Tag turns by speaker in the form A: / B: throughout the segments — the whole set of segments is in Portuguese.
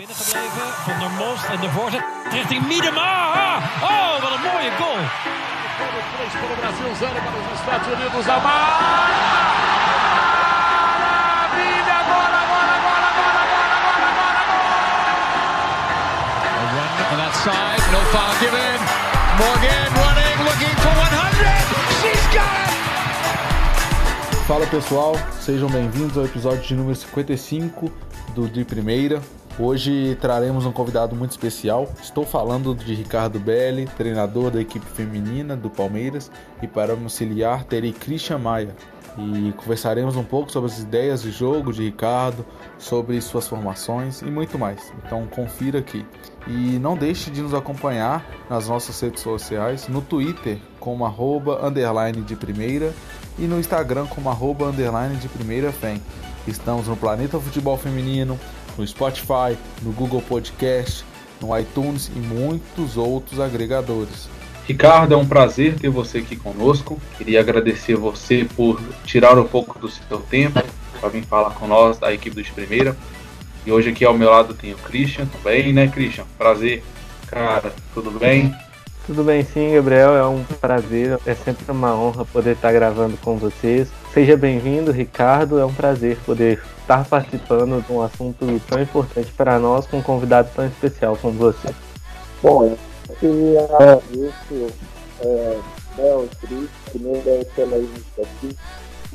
A: binnengebleven. Van der Most en de voorzet richting Miedema. Oh, wat een mooie goal.
B: Para o Brasil, zero para os Estados Unidos. Maravilha! Agora, agora, agora, agora, agora, agora, agora!
C: A run on that side, no foul given. Morgan running, looking for 100. She's got it!
D: Fala pessoal, sejam bem-vindos ao episódio de número 55 do De Primeira. Hoje traremos um convidado muito especial. Estou falando de Ricardo Belli, treinador da equipe feminina do Palmeiras, e para me auxiliar terei Christian Maia. E conversaremos um pouco sobre as ideias de jogo de Ricardo, sobre suas formações e muito mais. Então confira aqui. E não deixe de nos acompanhar nas nossas redes sociais, no Twitter como arroba underline de primeira e no Instagram como arroba underline de primeira. Estamos no Planeta Futebol Feminino, no Spotify, no Google Podcast, no iTunes e muitos outros agregadores.
E: Ricardo, é um prazer ter você aqui conosco. Queria agradecer você por tirar um pouco do seu tempo para vir falar com nós da equipe do de primeira. E hoje aqui ao meu lado tem o Christian também, né, Christian? Prazer, cara, tudo bem?
F: Tudo bem sim, Gabriel, é um prazer, é sempre uma honra poder estar gravando com vocês. Seja bem-vindo, Ricardo, é um prazer poder estar participando de um assunto tão importante para nós com um convidado tão especial como você.
G: Bom, eu agradecer é, Bel e Cris, primeiro pela iniciativa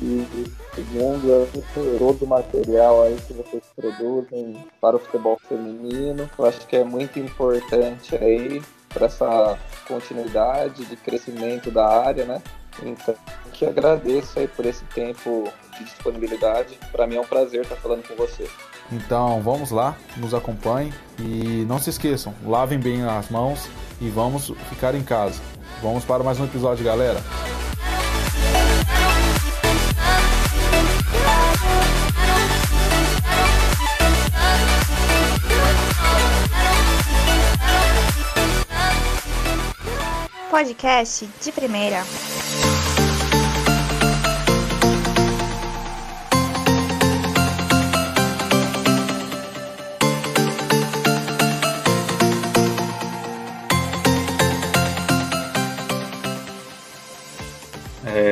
G: e segundo é todo o material aí que vocês produzem para o futebol feminino. Eu acho que é muito importante aí para essa continuidade de crescimento da área, né? Então, que agradeço aí por esse tempo de disponibilidade. Para mim é um prazer estar falando com você.
D: Então vamos lá, nos acompanhem e não se esqueçam, lavem bem as mãos e vamos ficar em casa. Vamos para mais um episódio, galera.
H: Podcast de primeira.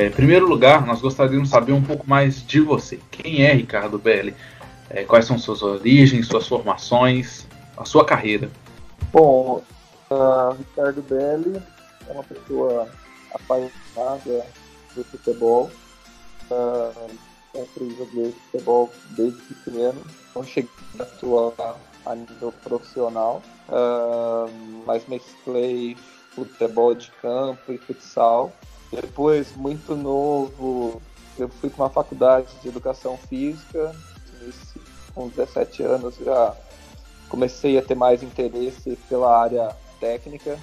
E: É, em primeiro lugar, nós gostaríamos de saber um pouco mais de você. Quem é Ricardo Belli? É, quais são suas origens, suas formações, a sua carreira?
G: Bom, uh, Ricardo Belli é uma pessoa apaixonada por futebol. Uh, sempre joguei futebol desde pequeno. Não cheguei a atuar a nível profissional, uh, mas mesclei futebol de campo e futsal. Depois, muito novo, eu fui para uma faculdade de educação física. Com 17 anos já comecei a ter mais interesse pela área técnica.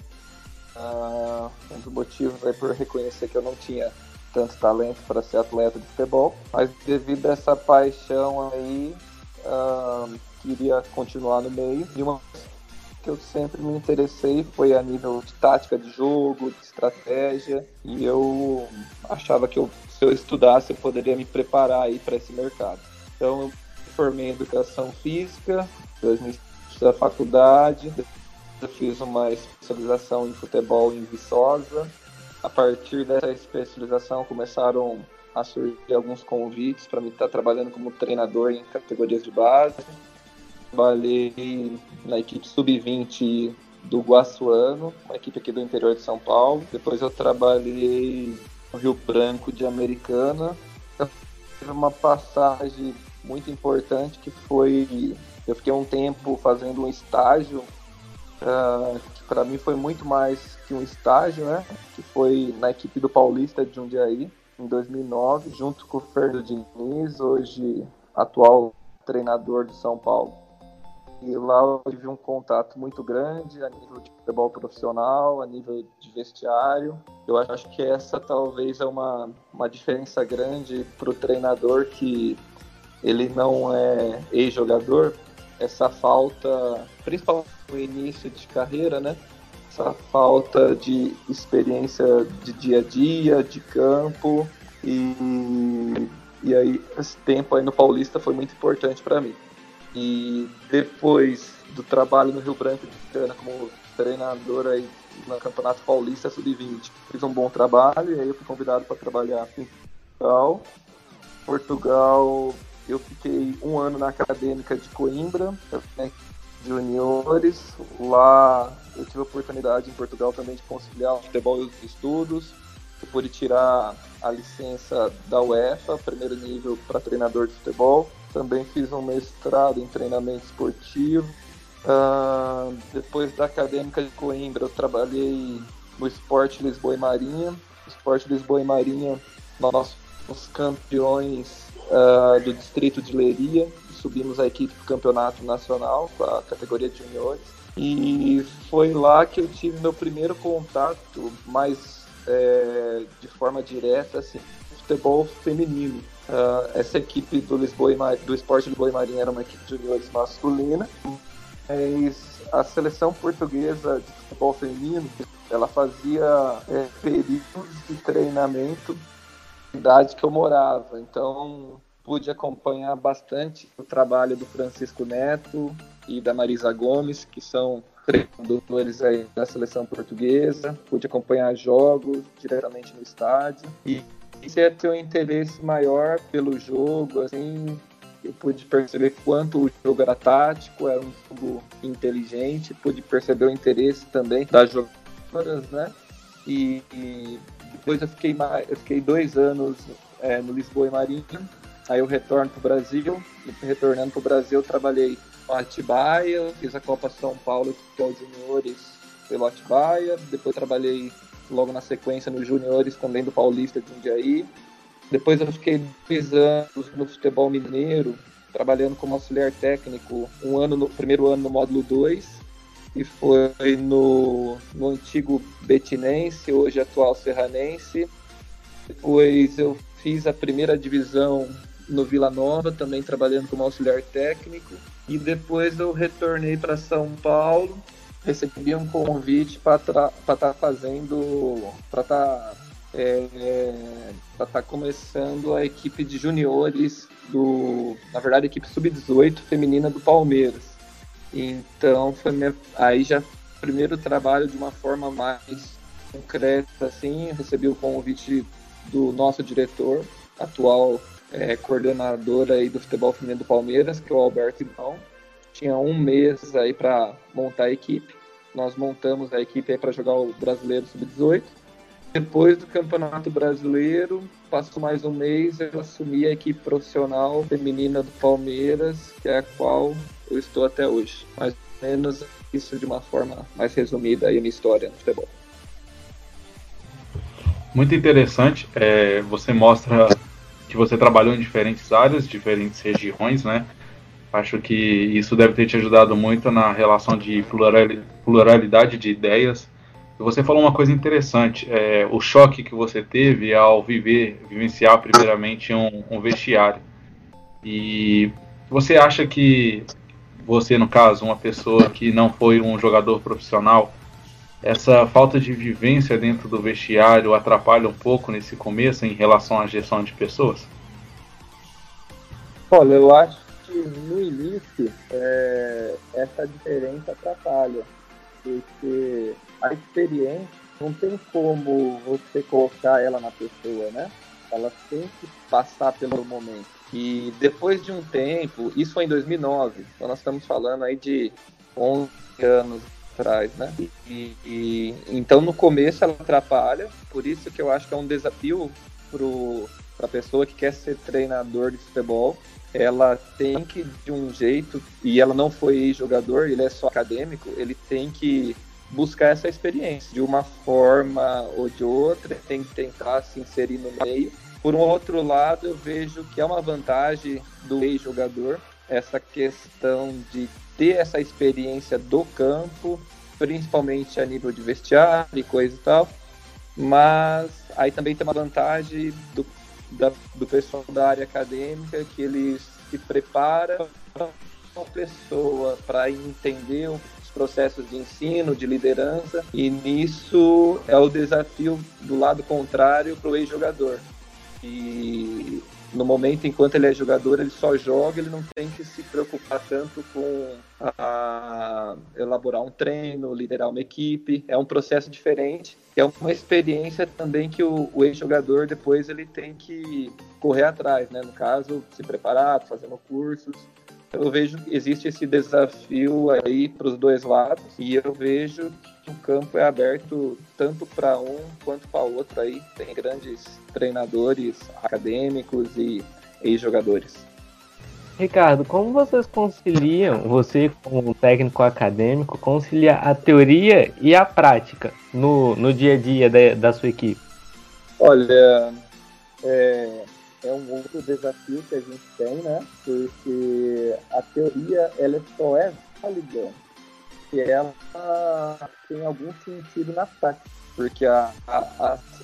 G: Uh, um dos motivos é por reconhecer que eu não tinha tanto talento para ser atleta de futebol, mas devido a essa paixão aí, uh, queria continuar no meio. E uma que eu sempre me interessei foi a nível de tática de jogo, de estratégia, e eu achava que eu, se eu estudasse eu poderia me preparar aí para esse mercado. Então eu me formei em educação física, 2005 da faculdade, eu fiz uma especialização em futebol em Viçosa. A partir dessa especialização começaram a surgir alguns convites para mim estar trabalhando como treinador em categorias de base trabalhei na equipe sub-20 do Guaçuano, uma equipe aqui do interior de São Paulo. Depois eu trabalhei no Rio Branco de Americana. Teve uma passagem muito importante que foi eu fiquei um tempo fazendo um estágio uh, que para mim foi muito mais que um estágio, né? Que foi na equipe do Paulista de Jundiaí em 2009, junto com o Fernando Diniz, hoje atual treinador de São Paulo. E lá eu tive um contato muito grande a nível de futebol profissional, a nível de vestiário. Eu acho que essa talvez é uma, uma diferença grande para o treinador que ele não é ex-jogador. Essa falta, principalmente no início de carreira, né? Essa falta de experiência de dia a dia, de campo. E, e aí, esse tempo aí no Paulista foi muito importante para mim. E depois do trabalho no Rio Branco de Cana como treinador aí no Campeonato Paulista Sub-20. Fiz um bom trabalho e aí eu fui convidado para trabalhar em Portugal. Portugal, eu fiquei um ano na Acadêmica de Coimbra, juniores. Lá eu tive a oportunidade em Portugal também de conciliar o futebol e os estudos. Eu pude tirar a licença da UEFA, primeiro nível para treinador de futebol. Também fiz um mestrado em treinamento esportivo. Uh, depois da Acadêmica de Coimbra, eu trabalhei no Esporte Lisboa e Marinha. Esporte Lisboa e Marinha, nós fomos campeões uh, do distrito de Leiria. Subimos a equipe do campeonato nacional com a categoria de juniores. E foi lá que eu tive meu primeiro contato mais é, de forma direta assim, futebol feminino. Uh, essa equipe do Lisboa e do Esporte Lisboa e Marinha era uma equipe de juniores masculina, mas a seleção portuguesa de futebol feminino ela fazia é, períodos de treinamento na cidade que eu morava, então pude acompanhar bastante o trabalho do Francisco Neto e da Marisa Gomes, que são treinadores aí da seleção portuguesa, pude acompanhar jogos diretamente no estádio e comecei a ter um interesse maior pelo jogo, assim, eu pude perceber quanto o jogo era tático, era um jogo inteligente, pude perceber o interesse também das jogadoras, né? E, e depois eu fiquei, mais, eu fiquei dois anos é, no Lisboa e Marinha, aí eu retorno para o Brasil, e retornando para o Brasil eu trabalhei no Atibaia, fiz a Copa São Paulo que é os juniores pelo Atibaia, depois trabalhei logo na sequência nos juniores também do Paulista de Jundiaí. Depois eu fiquei dois anos no futebol mineiro, trabalhando como auxiliar técnico, um ano no primeiro ano no módulo 2, e foi no, no antigo Betinense, hoje atual Serranense. Depois eu fiz a primeira divisão no Vila Nova, também trabalhando como auxiliar técnico. E depois eu retornei para São Paulo, recebi um convite para estar tá fazendo, para estar tá, é, estar tá começando a equipe de juniores do, na verdade, a equipe sub-18 feminina do Palmeiras. Então foi minha, aí já primeiro trabalho de uma forma mais concreta, assim, recebi o convite do nosso diretor, atual é, coordenador aí do futebol feminino do Palmeiras, que é o Alberto Ibão. Tinha um mês aí para montar a equipe. Nós montamos a equipe aí para jogar o Brasileiro Sub-18. Depois do Campeonato Brasileiro, passou mais um mês, eu assumi a equipe profissional feminina do Palmeiras, que é a qual eu estou até hoje. Mais ou menos isso de uma forma mais resumida aí a minha história no futebol.
E: Muito interessante. É, você mostra que você trabalhou em diferentes áreas, diferentes regiões, né? Acho que isso deve ter te ajudado muito na relação de pluralidade de ideias. Você falou uma coisa interessante, é, o choque que você teve ao viver, vivenciar primeiramente um, um vestiário. E você acha que você, no caso, uma pessoa que não foi um jogador profissional, essa falta de vivência dentro do vestiário atrapalha um pouco nesse começo em relação à gestão de pessoas?
G: Olha, eu acho que no início é, essa diferença atrapalha, porque a experiência não tem como você colocar ela na pessoa, né? Ela tem que passar pelo momento. E depois de um tempo, isso foi em 2009, então nós estamos falando aí de 11 anos atrás, né? E, e, então no começo ela atrapalha, por isso que eu acho que é um desafio para a pessoa que quer ser treinador de futebol. Ela tem que, de um jeito, e ela não foi jogador, ele é só acadêmico, ele tem que buscar essa experiência de uma forma ou de outra, tem que tentar se inserir no meio. Por um outro lado, eu vejo que é uma vantagem do ex-jogador essa questão de ter essa experiência do campo, principalmente a nível de vestiário e coisa e tal. Mas aí também tem uma vantagem do, da, do pessoal da área acadêmica que eles se prepara uma pessoa para entender os processos de ensino, de liderança, e nisso é o desafio do lado contrário para o ex-jogador. E no momento enquanto ele é jogador, ele só joga, ele não tem que se preocupar tanto com a, elaborar um treino, liderar uma equipe. É um processo diferente. É uma experiência também que o, o ex-jogador depois ele tem que correr atrás, né? No caso, se preparar, fazendo cursos. Eu vejo que existe esse desafio aí para os dois lados e eu vejo que o campo é aberto tanto para um quanto para o outro aí. Tem grandes treinadores acadêmicos e ex-jogadores.
F: Ricardo, como vocês conciliam, você como técnico acadêmico, conciliar a teoria e a prática no, no dia a dia da, da sua equipe?
G: Olha, é, é um outro desafio que a gente tem, né? Porque a teoria, ela só é válida se ela tem algum sentido na prática. Porque a, a,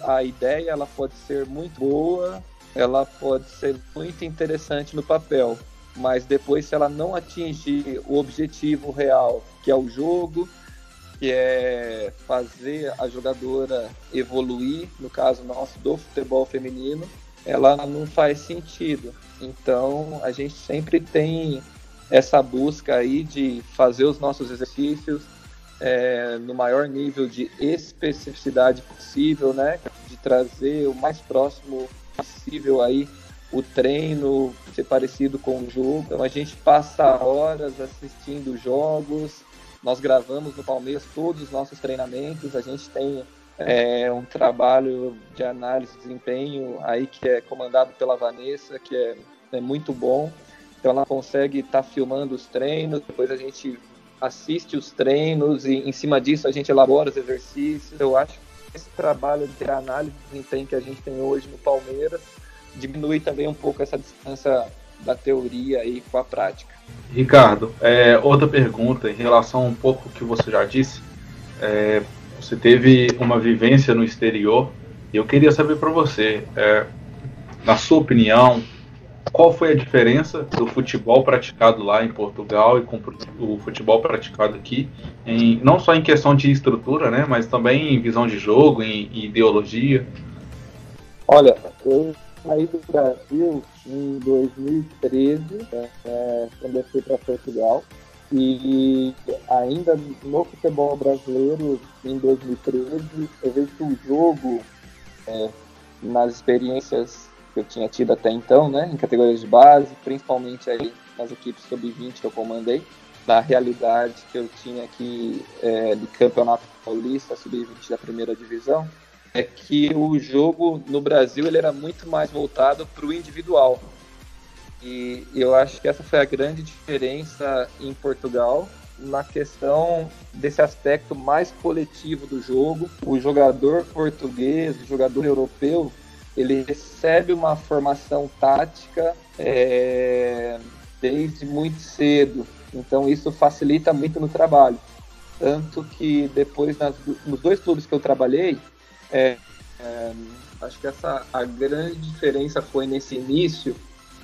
G: a, a ideia, ela pode ser muito boa, ela pode ser muito interessante no papel, mas depois se ela não atingir o objetivo real, que é o jogo, que é fazer a jogadora evoluir, no caso nosso do futebol feminino, ela não faz sentido. Então a gente sempre tem essa busca aí de fazer os nossos exercícios é, no maior nível de especificidade possível, né? De trazer o mais próximo possível aí o treino ser parecido com o jogo. Então a gente passa horas assistindo jogos. Nós gravamos no Palmeiras todos os nossos treinamentos. A gente tem é, um trabalho de análise de desempenho aí que é comandado pela Vanessa, que é, é muito bom. Então ela consegue estar tá filmando os treinos, depois a gente assiste os treinos e em cima disso a gente elabora os exercícios. Eu acho que esse trabalho de análise de desempenho que a gente tem hoje no Palmeiras diminui também um pouco essa distância da teoria aí com a prática.
E: Ricardo, é, outra pergunta em relação um pouco que você já disse. É, você teve uma vivência no exterior e eu queria saber para você, é, na sua opinião, qual foi a diferença do futebol praticado lá em Portugal e com o futebol praticado aqui, em, não só em questão de estrutura, né, mas também em visão de jogo, em, em ideologia?
G: Olha, eu saí do Brasil em 2013, é, é, quando eu fui para Portugal. E ainda no futebol brasileiro, em 2013, eu vejo que o jogo, é, nas experiências que eu tinha tido até então, né, em categorias de base, principalmente aí nas equipes sub-20 que eu comandei, da realidade que eu tinha aqui é, de campeonato paulista, sub-20 da primeira divisão, é que o jogo no Brasil ele era muito mais voltado para o individual. E eu acho que essa foi a grande diferença em Portugal na questão desse aspecto mais coletivo do jogo. O jogador português, o jogador europeu, ele recebe uma formação tática é, desde muito cedo. Então isso facilita muito no trabalho. Tanto que depois, nas, nos dois clubes que eu trabalhei, é, é, acho que essa a grande diferença foi nesse início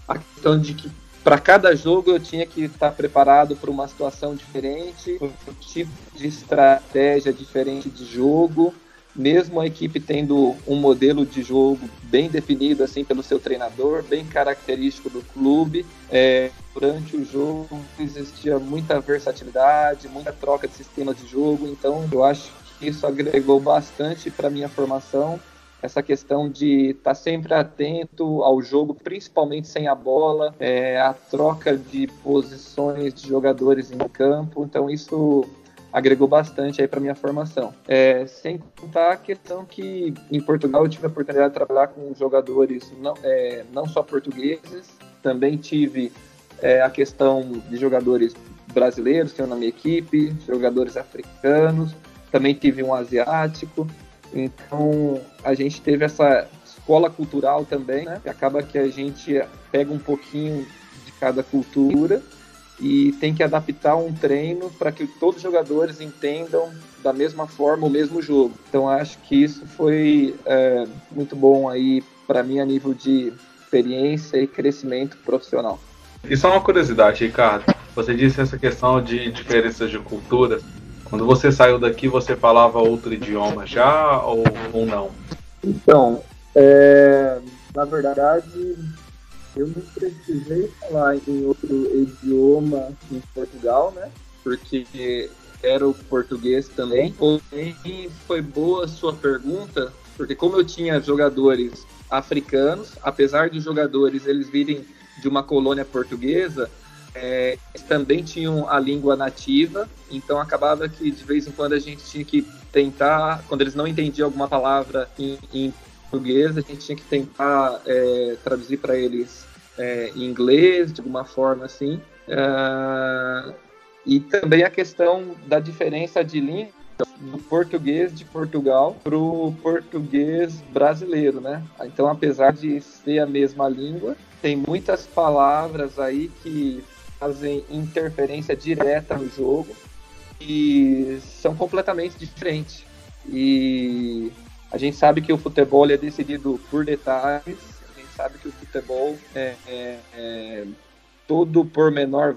G: a questão de que para cada jogo eu tinha que estar preparado para uma situação diferente, um tipo de estratégia diferente de jogo, mesmo a equipe tendo um modelo de jogo bem definido assim pelo seu treinador, bem característico do clube. É, durante o jogo existia muita versatilidade, muita troca de sistema de jogo, então eu acho que isso agregou bastante para minha formação essa questão de estar tá sempre atento ao jogo, principalmente sem a bola, é, a troca de posições de jogadores em campo. Então isso agregou bastante aí para minha formação. É, sem contar a questão que em Portugal eu tive a oportunidade de trabalhar com jogadores não, é, não só portugueses, também tive é, a questão de jogadores brasileiros que eu na minha equipe, jogadores africanos, também tive um asiático. Então, a gente teve essa escola cultural também, né? acaba que a gente pega um pouquinho de cada cultura e tem que adaptar um treino para que todos os jogadores entendam da mesma forma o mesmo jogo. Então, acho que isso foi é, muito bom aí para mim a nível de experiência e crescimento profissional.
E: E só uma curiosidade, Ricardo. Você disse essa questão de diferenças de culturas. Quando você saiu daqui, você falava outro idioma já ou, ou não?
G: Então, é, na verdade, eu não precisei falar em outro idioma em Portugal, né? porque era o português também. Porém, foi boa a sua pergunta, porque como eu tinha jogadores africanos, apesar dos jogadores eles virem de uma colônia portuguesa, é, também tinham a língua nativa, então acabava que de vez em quando a gente tinha que tentar, quando eles não entendiam alguma palavra em, em português, a gente tinha que tentar é, traduzir para eles é, em inglês, de alguma forma assim. Uh, e também a questão da diferença de língua do português de Portugal para o português brasileiro, né? Então, apesar de ser a mesma língua, tem muitas palavras aí que fazem interferência direta no jogo e são completamente diferentes. E a gente sabe que o futebol é decidido por detalhes, a gente sabe que o futebol é, é, é todo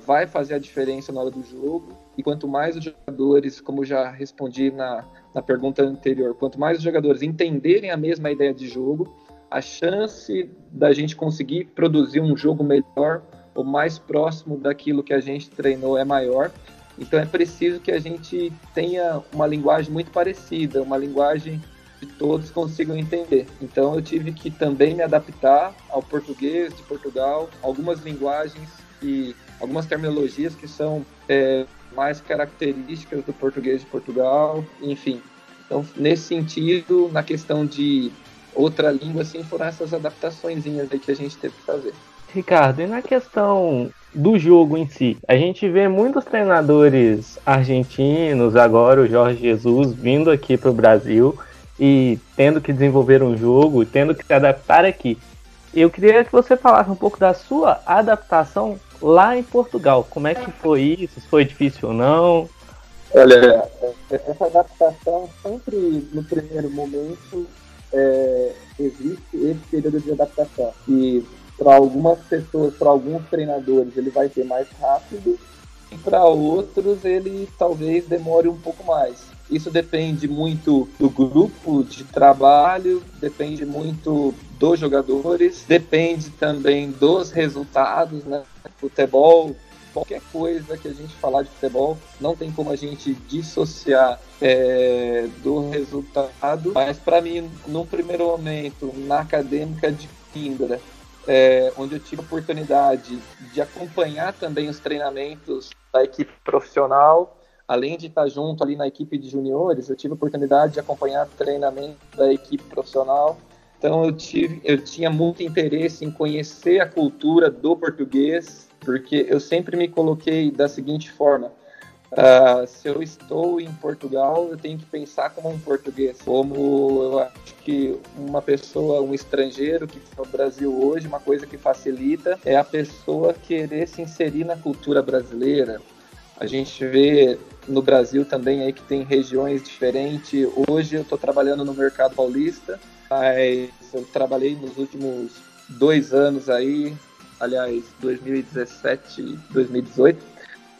G: vai fazer a diferença na hora do jogo. E quanto mais os jogadores, como já respondi na, na pergunta anterior, quanto mais os jogadores entenderem a mesma ideia de jogo, a chance da gente conseguir produzir um jogo melhor ou mais próximo daquilo que a gente treinou é maior. Então é preciso que a gente tenha uma linguagem muito parecida, uma linguagem que todos consigam entender. Então eu tive que também me adaptar ao português de Portugal, algumas linguagens e algumas terminologias que são é, mais características do português de Portugal, enfim. Então, nesse sentido, na questão de outra língua, assim, foram essas adaptações aí que a gente teve que fazer.
F: Ricardo, e na questão do jogo em si? A gente vê muitos treinadores argentinos, agora o Jorge Jesus, vindo aqui para o Brasil e tendo que desenvolver um jogo, tendo que se adaptar aqui. Eu queria que você falasse um pouco da sua adaptação lá em Portugal. Como é que foi isso? Se foi difícil ou não?
G: Olha, essa adaptação sempre no primeiro momento é, existe esse período de adaptação. E para algumas pessoas, para alguns treinadores, ele vai ser mais rápido, e para outros ele talvez demore um pouco mais. Isso depende muito do grupo de trabalho, depende muito dos jogadores, depende também dos resultados, né? Futebol, qualquer coisa que a gente falar de futebol, não tem como a gente dissociar é, do resultado. Mas para mim, num primeiro momento, na acadêmica de Coimbra, é, onde eu tive a oportunidade de acompanhar também os treinamentos da equipe profissional, além de estar junto ali na equipe de juniores, eu tive a oportunidade de acompanhar treinamento da equipe profissional. Então eu tive, eu tinha muito interesse em conhecer a cultura do português, porque eu sempre me coloquei da seguinte forma: uh, se eu estou em Portugal, eu tenho que pensar como um português, como eu acho que uma pessoa, um estrangeiro que está no Brasil hoje, uma coisa que facilita é a pessoa querer se inserir na cultura brasileira, a gente vê no Brasil também aí que tem regiões diferentes. Hoje eu estou trabalhando no mercado paulista, mas eu trabalhei nos últimos dois anos aí, aliás, 2017 e 2018.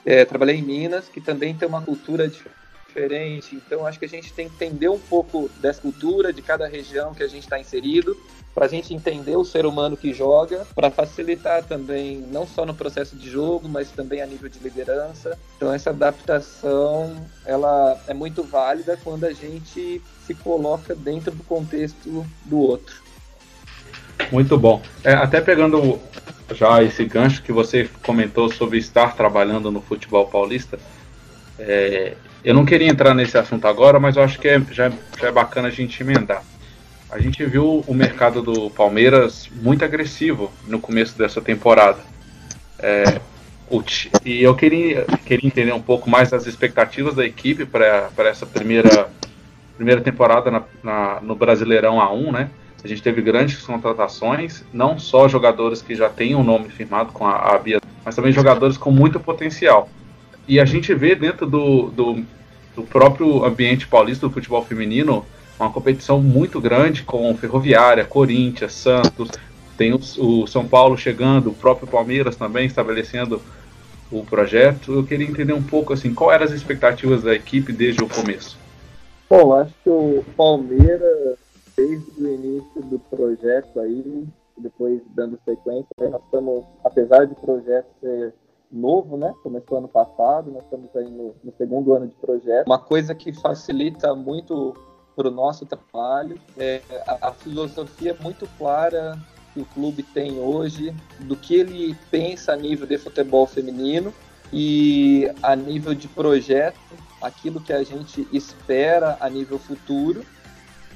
G: É, trabalhei em Minas, que também tem uma cultura diferente. Então acho que a gente tem que entender um pouco dessa cultura de cada região que a gente está inserido para a gente entender o ser humano que joga, para facilitar também, não só no processo de jogo, mas também a nível de liderança. Então, essa adaptação ela é muito válida quando a gente se coloca dentro do contexto do outro.
E: Muito bom. É, até pegando já esse gancho que você comentou sobre estar trabalhando no futebol paulista, é, eu não queria entrar nesse assunto agora, mas eu acho que é, já, já é bacana a gente emendar a gente viu o mercado do Palmeiras muito agressivo no começo dessa temporada. É, e eu queria, queria entender um pouco mais as expectativas da equipe para essa primeira, primeira temporada na, na, no Brasileirão A1, né? A gente teve grandes contratações, não só jogadores que já têm um nome firmado com a, a Bia, mas também jogadores com muito potencial. E a gente vê dentro do, do, do próprio ambiente paulista do futebol feminino uma competição muito grande com Ferroviária, Corinthians, Santos, tem o, o, São Paulo chegando, o próprio Palmeiras também estabelecendo o projeto. Eu queria entender um pouco assim, qual eram as expectativas da equipe desde o começo.
G: Bom, acho que o Palmeiras, desde o início do projeto aí, depois dando sequência, nós estamos, apesar de projeto ser novo, né? Começou ano passado, nós estamos aí no, no segundo ano de projeto. Uma coisa que facilita muito para o nosso trabalho é a, a filosofia muito clara que o clube tem hoje, do que ele pensa a nível de futebol feminino e a nível de projeto, aquilo que a gente espera a nível futuro.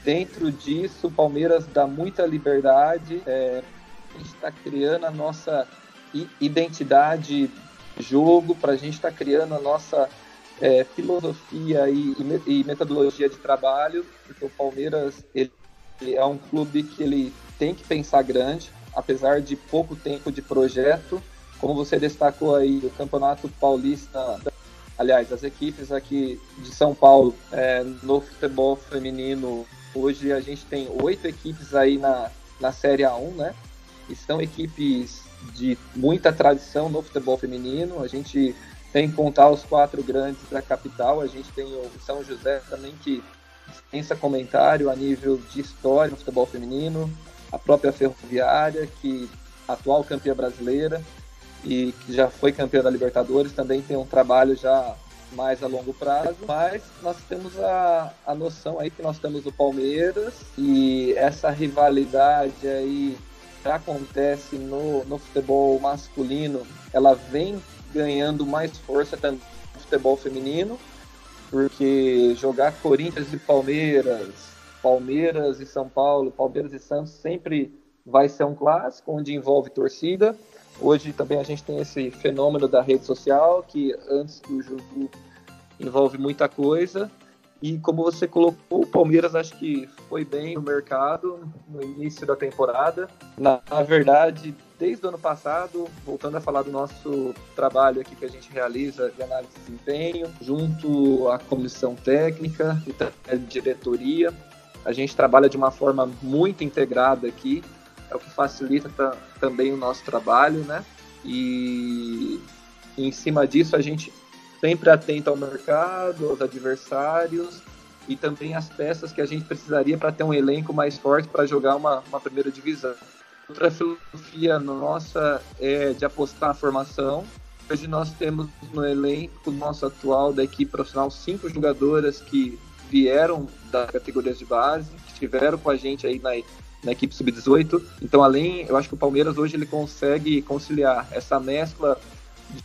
G: Dentro disso, o Palmeiras dá muita liberdade, é, a gente está criando a nossa identidade de jogo, para a gente estar tá criando a nossa é, filosofia e, e, metodologia de trabalho, porque o Palmeiras ele, ele é um clube que ele tem que pensar grande, apesar de pouco tempo de projeto. Como você destacou aí, o Campeonato Paulista, aliás, as equipes aqui de São Paulo é, no futebol feminino, hoje a gente tem oito equipes aí na, na Série A1, né? E são equipes de muita tradição no futebol feminino. A gente que contar os quatro grandes da capital. A gente tem o São José também, que dispensa comentário a nível de história no futebol feminino a própria Ferroviária, que atual campeã brasileira e que já foi campeã da Libertadores, também tem um trabalho já mais a longo prazo, mas nós temos a, a noção aí que nós temos o Palmeiras e essa rivalidade aí que acontece no, no futebol masculino, ela vem ganhando mais força também no futebol feminino, porque jogar Corinthians e Palmeiras, Palmeiras e São Paulo, Palmeiras e Santos sempre vai ser um clássico onde envolve torcida. Hoje também a gente tem esse fenômeno da rede social que antes do jogo envolve muita coisa. E como você colocou, o Palmeiras acho que foi bem no mercado no início da temporada. Na, verdade, desde o ano passado, voltando a falar do nosso trabalho aqui que a gente realiza de análise de desempenho, junto à comissão técnica e diretoria, a gente trabalha de uma forma muito integrada aqui, é o que facilita também o nosso trabalho, né? E em cima disso a gente sempre atenta ao mercado, aos adversários e também as peças que a gente precisaria para ter um elenco mais forte para jogar uma, uma primeira divisão. Outra filosofia nossa é de apostar na formação. Hoje nós temos no elenco nosso atual da equipe profissional cinco jogadoras que vieram das categorias de base, que estiveram com a gente aí na, na equipe sub-18. Então, além, eu acho que o Palmeiras hoje ele consegue conciliar essa mescla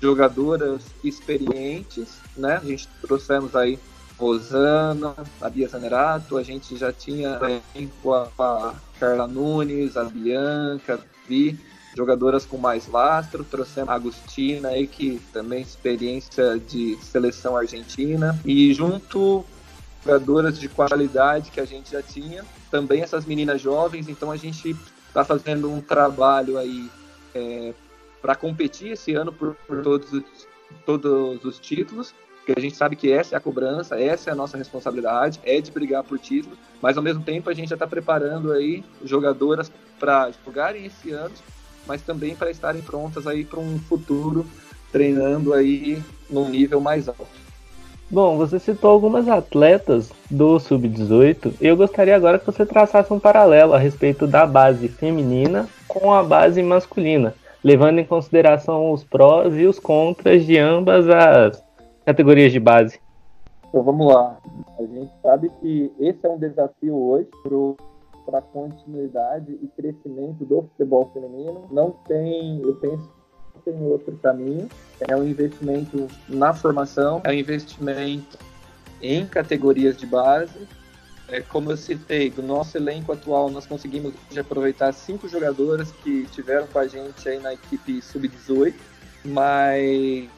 G: jogadoras experientes, né? A gente trouxemos aí Rosana, a Bia Zanerato, a gente já tinha com a, Carla Nunes, a Bianca, a Vi, jogadoras com mais lastro, trouxemos a Agostina aí, que também experiência de seleção argentina, e junto jogadoras de qualidade que a gente já tinha, também essas meninas jovens, então a gente está fazendo um trabalho aí é, para competir esse ano por, por todos, os, todos os títulos, porque a gente sabe que essa é a cobrança, essa é a nossa responsabilidade, é de brigar por título, mas ao mesmo tempo a gente já está preparando aí jogadoras para jogarem esse ano, mas também para estarem prontas aí para um futuro treinando aí num nível mais alto.
F: Bom, você citou algumas atletas do Sub-18 e eu gostaria agora que você traçasse um paralelo a respeito da base feminina com a base masculina, levando em consideração os prós e os contras de ambas as categorias de base.
G: Então vamos lá. A gente sabe que esse é um desafio hoje para a continuidade e crescimento do futebol feminino. Não tem, eu penso tem outro caminho, é um investimento na formação, é um investimento em categorias de base. É, como eu citei, do nosso elenco atual, nós conseguimos aproveitar cinco jogadoras que tiveram com a gente aí na equipe sub-18, mas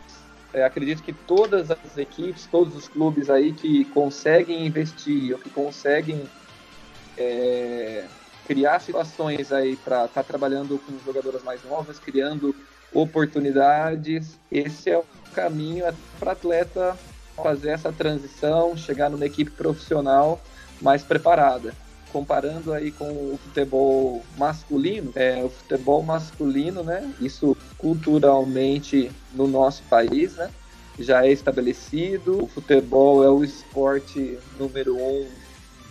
G: é, acredito que todas as equipes, todos os clubes aí que conseguem investir ou que conseguem é, criar situações aí para estar tá trabalhando com jogadoras mais novas, criando oportunidades. Esse é o caminho para atleta fazer essa transição, chegar numa equipe profissional mais preparada. Comparando aí com o futebol masculino, é, o futebol masculino, né? Isso culturalmente no nosso país, né? Já é estabelecido. O futebol é o esporte número um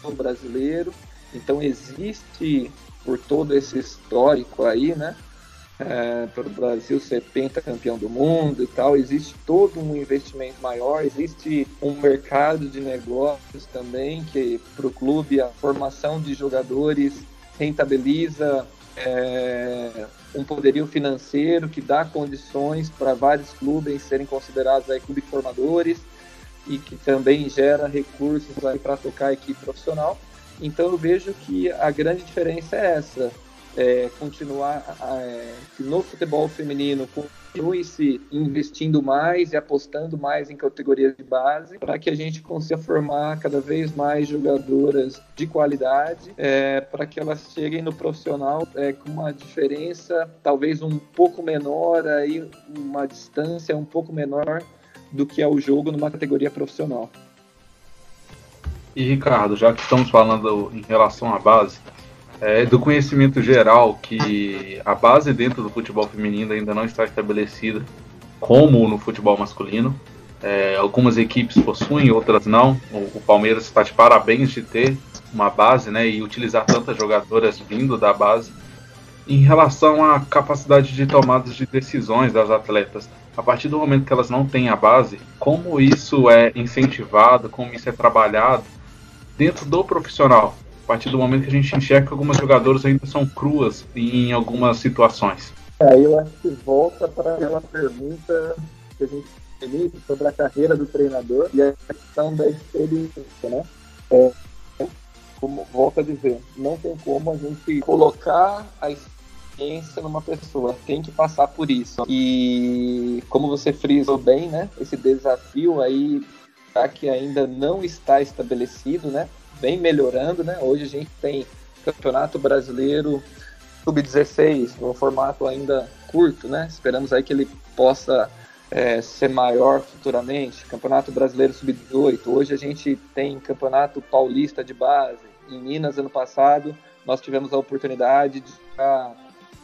G: do brasileiro. Então existe por todo esse histórico aí, né? É, para o Brasil ser pentacampeão do mundo e tal, existe todo um investimento maior, existe um mercado de negócios também que para o clube a formação de jogadores rentabiliza é, um poderio financeiro que dá condições para vários clubes serem considerados aí clubes formadores e que também gera recursos para tocar a equipe profissional. Então eu vejo que a grande diferença é essa é, continuar é, no futebol feminino continue se investindo mais e apostando mais em categorias de base para que a gente consiga formar cada vez mais jogadoras de qualidade é, para que elas cheguem no profissional é, com uma diferença talvez um pouco menor aí uma distância um pouco menor do que é o jogo numa categoria profissional.
E: E Ricardo, já que estamos falando em relação à base, é, do conhecimento geral que a base dentro do futebol feminino ainda não está estabelecida como no futebol masculino. É, algumas equipes possuem, outras não. O, o, Palmeiras está de parabéns de ter uma base né, e utilizar tantas jogadoras vindo da base. Em relação à capacidade de tomadas de decisões das atletas, a partir do momento que elas não têm a base, como isso é incentivado, como isso é trabalhado dentro do profissional? Partir do momento que a gente enxerga que algumas jogadoras ainda são cruas em algumas situações.
G: Aí eu acho que volta para aquela pergunta que a gente fez sobre a carreira do treinador e a questão da experiência, né? É, como volta a dizer, não tem como a gente colocar a experiência numa pessoa, tem que passar por isso. E como você frisou bem, né? Esse desafio aí tá, que ainda não está estabelecido, né? Vem melhorando, né? Hoje a gente tem Campeonato Brasileiro Sub-16, num formato ainda curto, né? Esperamos aí que ele possa é, ser maior futuramente. Campeonato Brasileiro Sub-18. Hoje a gente tem Campeonato Paulista de Base. Em Minas, ano passado, nós tivemos a oportunidade de jogar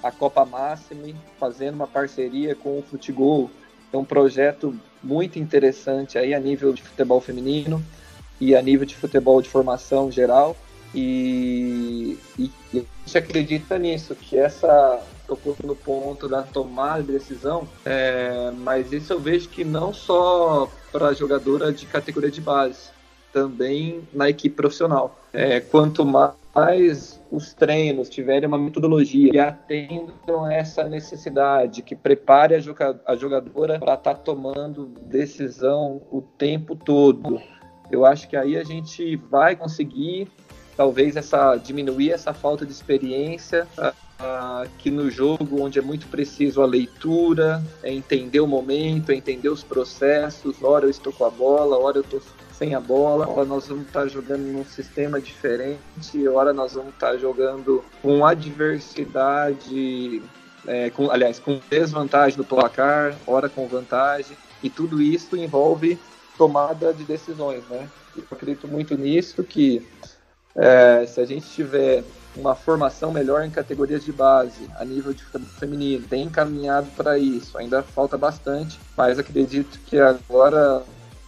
G: a Copa Máxima fazendo uma parceria com o Futegol. É um projeto muito interessante aí a nível de futebol feminino e a nível de futebol de formação geral. E, e, e a gente acredita nisso, que essa tocou no ponto da tomada de decisão, é, mas isso eu vejo que não só para jogadora de categoria de base, também na equipe profissional. É, quanto mais os treinos tiverem uma metodologia que atendam essa necessidade, que prepare a jogadora para estar tá tomando decisão o tempo todo, eu acho que aí a gente vai conseguir talvez essa diminuir essa falta de experiência uh, que no jogo onde é muito preciso a leitura, é entender o momento, é entender os processos, hora eu estou com a bola, hora eu estou sem a bola, hora nós vamos estar jogando num sistema diferente, hora nós vamos estar jogando com adversidade, é, com, aliás, com desvantagem no placar, hora com vantagem, e tudo isso envolve tomada de decisões, né? Eu acredito muito nisso, que é, se a gente tiver uma formação melhor em categorias de base, a nível de feminino, tem encaminhado para isso, ainda falta bastante, mas acredito que agora,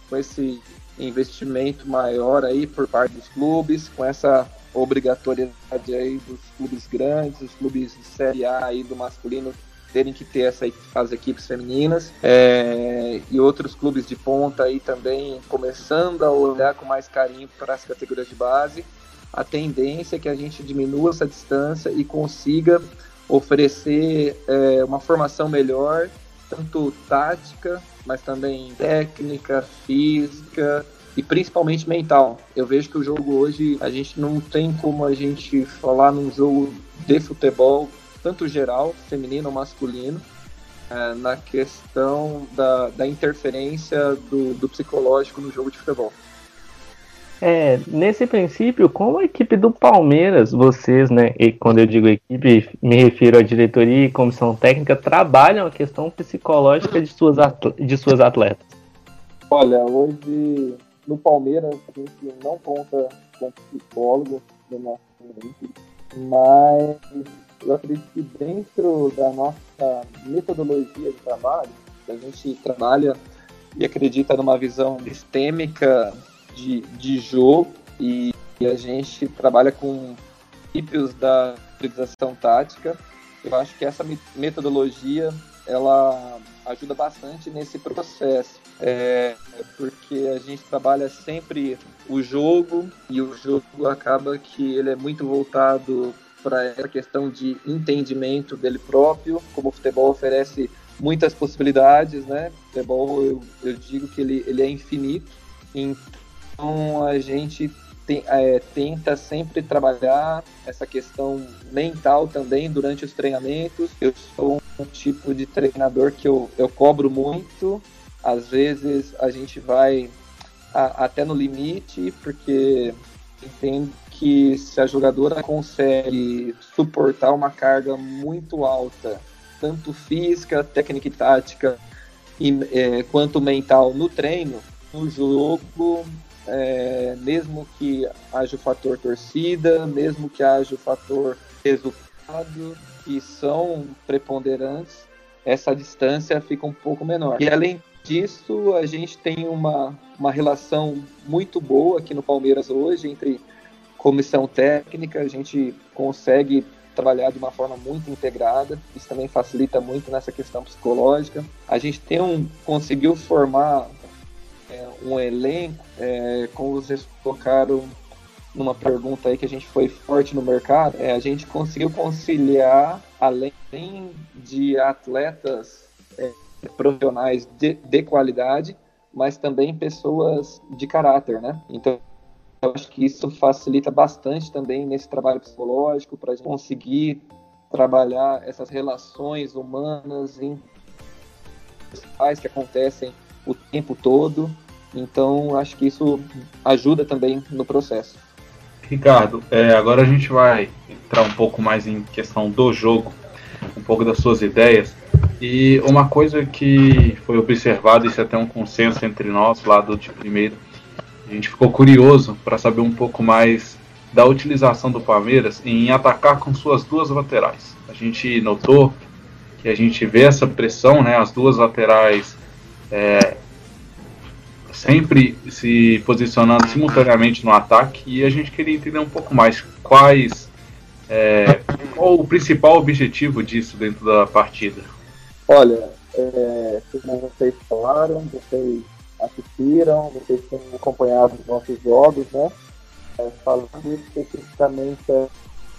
G: com esse investimento maior aí por parte dos clubes, com essa obrigatoriedade aí dos clubes grandes, os clubes de Série A aí do masculino terem que ter essa, as equipes femininas é, e outros clubes de ponta aí também começando a olhar com mais carinho para as categorias de base. A tendência é que a gente diminua essa distância e consiga oferecer é, uma formação melhor, tanto tática, mas também técnica, física e principalmente mental. Eu vejo que o jogo hoje a gente não tem como a gente falar num jogo de futebol tanto geral, feminino ou masculino, é, na questão da, da interferência do, do psicológico no jogo de futebol.
F: É, nesse princípio, como a equipe do Palmeiras, vocês, né, e quando eu digo equipe, me refiro à diretoria e comissão técnica, trabalham a questão psicológica de suas, de suas atletas?
G: Olha, hoje no Palmeiras a gente não conta com psicólogo momento, mas eu acredito que dentro da nossa metodologia de trabalho, a gente trabalha e acredita numa visão sistêmica de, de jogo e, e a gente trabalha com princípios da utilização tática. Eu acho que essa metodologia ela ajuda bastante nesse processo, é, porque a gente trabalha sempre o jogo e o jogo acaba que ele é muito voltado para a questão de entendimento dele próprio, como o futebol oferece muitas possibilidades, né? O futebol, eu, eu digo que ele, ele é infinito, então a gente tem, é, tenta sempre trabalhar essa questão mental também durante os treinamentos. Eu sou um tipo de treinador que eu, eu cobro muito, às vezes a gente vai a, até no limite, porque entendo que se a jogadora consegue suportar uma carga muito alta, tanto física, técnica e tática, e, é, quanto mental no treino, no jogo, é, mesmo que haja o fator torcida, mesmo que haja o fator resultado, que são preponderantes, essa distância fica um pouco menor. E além disso, a gente tem uma, uma relação muito boa aqui no Palmeiras hoje entre comissão técnica, a gente consegue trabalhar de uma forma muito integrada, isso também facilita muito nessa questão psicológica. A gente tem um, conseguiu formar é, um elenco, é, como vocês colocaram numa pergunta aí que a gente foi forte no mercado, é, a gente conseguiu conciliar, além de atletas é, profissionais de, de qualidade, mas também pessoas de caráter, né? Então, eu acho que isso facilita bastante também nesse trabalho psicológico para a gente conseguir trabalhar essas relações humanas em que acontecem o tempo todo. Então, acho que isso ajuda também no processo.
E: Ricardo, é, agora a gente vai entrar um pouco mais em questão do jogo, um pouco das suas ideias. E uma coisa que foi observada, isso é até um consenso entre nós, lá do de primeiro, a gente ficou curioso para saber um pouco mais da utilização do Palmeiras em atacar com suas duas laterais. A gente notou que a gente vê essa pressão, né, as duas laterais é, sempre se posicionando simultaneamente no ataque e a gente queria entender um pouco mais quais é, qual o principal objetivo disso dentro da partida.
G: Olha, é, como vocês falaram, vocês assistiram, vocês têm acompanhado os nossos jogos, né? É, falando especificamente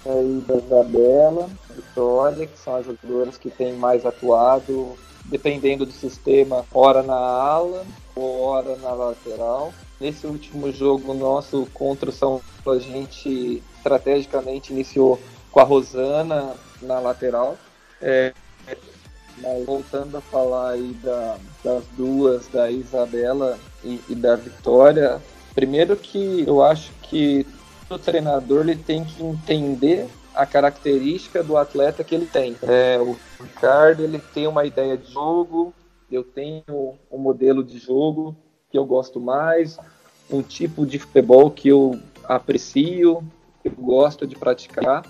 G: aí da Isabela, Vitória, que são as jogadoras que têm mais atuado, dependendo do sistema, hora na ala ou hora na lateral. Nesse último jogo nosso contra o São Paulo, a gente estrategicamente iniciou com a Rosana na lateral. É, mas voltando a falar aí da, das duas, da Isabela e, e, da Vitória, primeiro que eu acho que o treinador ele tem que entender a característica do atleta que ele tem. É, o Ricardo ele tem uma ideia de jogo, eu tenho um modelo de jogo que eu gosto mais, um tipo de futebol que eu aprecio, que eu gosto de praticar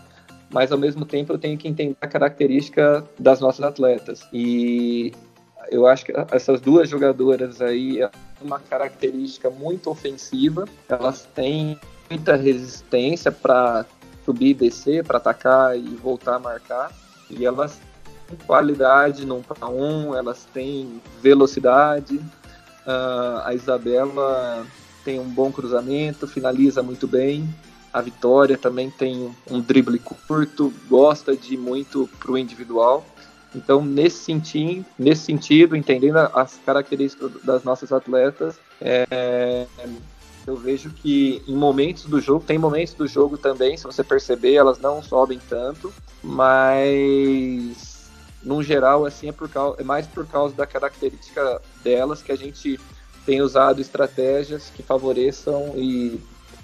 G: mas ao mesmo tempo eu tenho que entender a característica das nossas atletas. E eu acho que essas duas jogadoras aí é uma característica muito ofensiva, elas têm muita resistência para subir e descer, para atacar e voltar a marcar, e elas têm qualidade 1 para 1, elas têm velocidade. Uh, a Isabela tem um bom cruzamento, finaliza muito bem. A Vitória também tem um drible curto, gosta de ir muito para o individual. Então, nesse sentido, nesse sentido, entendendo as características das nossas atletas, é, eu vejo que em momentos do jogo, tem momentos do jogo também, se você perceber, elas não sobem tanto, mas no geral, assim, é, por causa, é mais por causa da característica delas que a gente tem usado estratégias que favoreçam e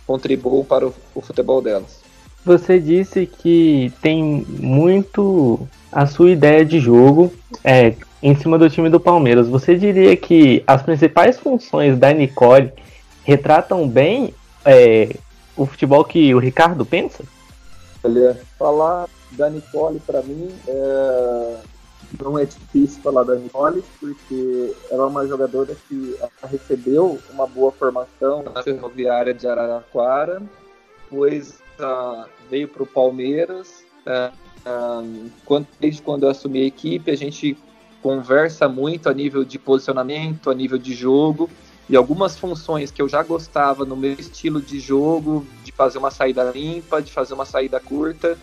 G: contribuam para o, o futebol delas.
F: Você disse que tem muito a sua ideia de jogo é, em cima do time do Palmeiras. Você diria que as principais funções da Nicole retratam bem é, o futebol que o Ricardo pensa?
G: Olha, falar da Nicole para mim é, não é difícil falar da Nicole, porque ela é uma jogadora que recebeu uma boa formação na Ferroviária de Araraquara, depois uh, veio para o Palmeiras, uh, desde quando eu assumi a equipe, a gente conversa muito a nível de posicionamento, a nível de jogo, e algumas funções que eu já gostava no meu estilo de jogo, de fazer uma saída limpa, de fazer uma saída curta,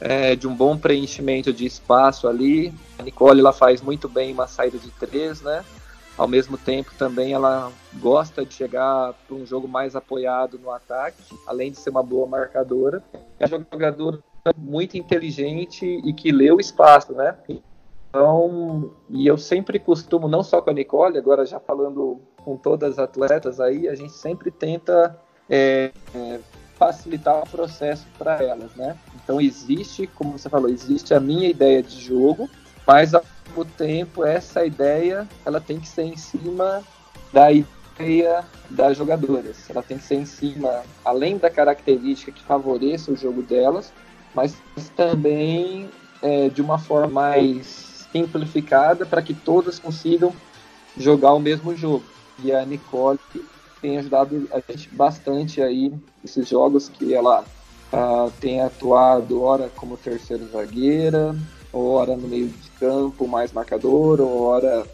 G: é, de um bom preenchimento de espaço ali. A Nicole ela faz muito bem uma saída de três, né? Ao mesmo tempo também ela gosta de chegar para um jogo mais apoiado no ataque, além de ser uma boa marcadora. É uma jogadora muito inteligente e que lê o espaço, né? Então, e eu sempre costumo, não só com a Nicole, agora já falando com todas as atletas aí, a gente sempre tenta é, é, facilitar o processo para elas, né? Então existe, como você falou, existe a minha ideia de jogo, mas ao mesmo tempo essa ideia ela tem que ser em cima da ideia das jogadoras. Ela tem que ser em cima, além da característica que favoreça o jogo delas, mas também é, de uma forma mais simplificada para que todas consigam jogar o mesmo jogo. E a Nicole tem ajudado a gente bastante aí nesses jogos que ela uh, tem atuado ora como terceira zagueira, ou ora no meio de campo mais marcador, ou ora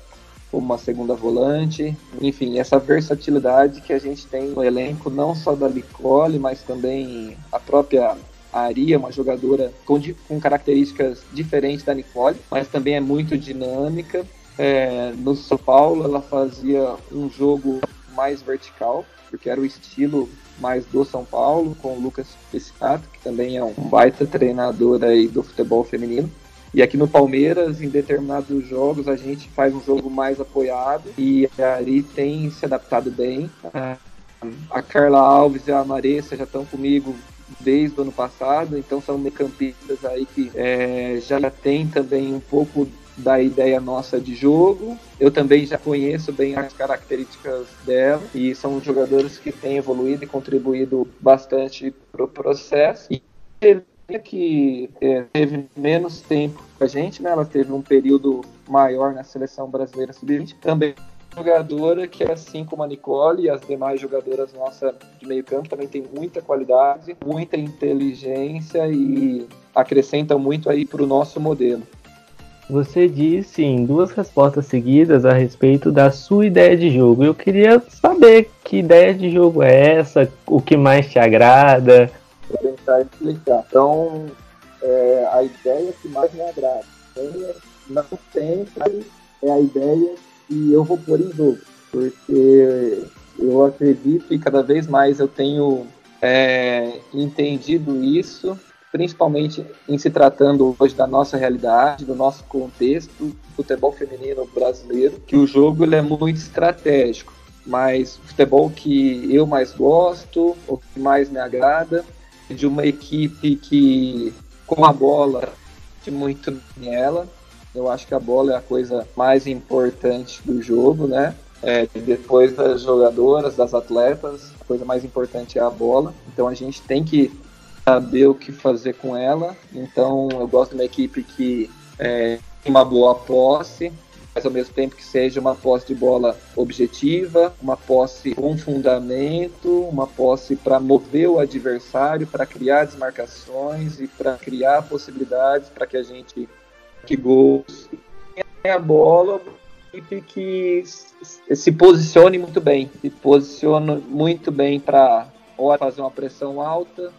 G: como uma segunda volante. Enfim, essa versatilidade que a gente tem no elenco, não só da Nicole, mas também a própria Ari, uma jogadora com, com características diferentes da Nicole, mas também é muito dinâmica. É, no São Paulo, ela fazia um jogo mais vertical, porque era o estilo mais do São Paulo, com o Lucas Piscato, que também é um baita treinador aí do futebol feminino. E aqui no Palmeiras, em determinados jogos, a gente faz um jogo mais apoiado e a Ari tem se adaptado bem. A Carla Alves e a Maressa já estão comigo desde o ano passado, então são meio-campistas aí que é, já tem também um pouco da ideia nossa de jogo. Eu também já conheço bem as características dela e são jogadores que têm evoluído e contribuído bastante para o processo. E que é, teve menos tempo com a gente, né? Ela teve um período maior na seleção brasileira sub-20. Também jogadora que, assim como a Nicole e as demais jogadoras nossas de meio campo, também tem muita qualidade, muita inteligência e acrescenta muito aí para o nosso modelo.
F: Você disse em duas respostas seguidas a respeito da sua ideia de jogo. Eu queria saber que ideia de jogo é essa, o que mais te agrada.
G: Tentar explicar. Então, é, a ideia que mais me agrada é, não sempre é a ideia que eu vou pôr em jogo, porque eu acredito e cada vez mais eu tenho é, entendido isso principalmente em se tratando hoje da nossa realidade, do nosso contexto, futebol feminino brasileiro, que o jogo ele é muito estratégico, mas futebol que eu mais gosto, o que mais me agrada, de uma equipe que com a bola muito nela. Eu acho que a bola é a coisa mais importante do jogo, né? É, depois das jogadoras, das atletas, a coisa mais importante é a bola. Então a gente tem que saber o que fazer com ela. Então eu gosto de uma equipe que é, tem uma boa posse, mas ao mesmo tempo que seja uma posse de bola objetiva, uma posse com fundamento, uma posse para mover o adversário, para criar desmarcações e para criar possibilidades para que a gente que gols. E a bola equipe que se posicione muito bem, se posiciona muito bem para fazer uma pressão alta,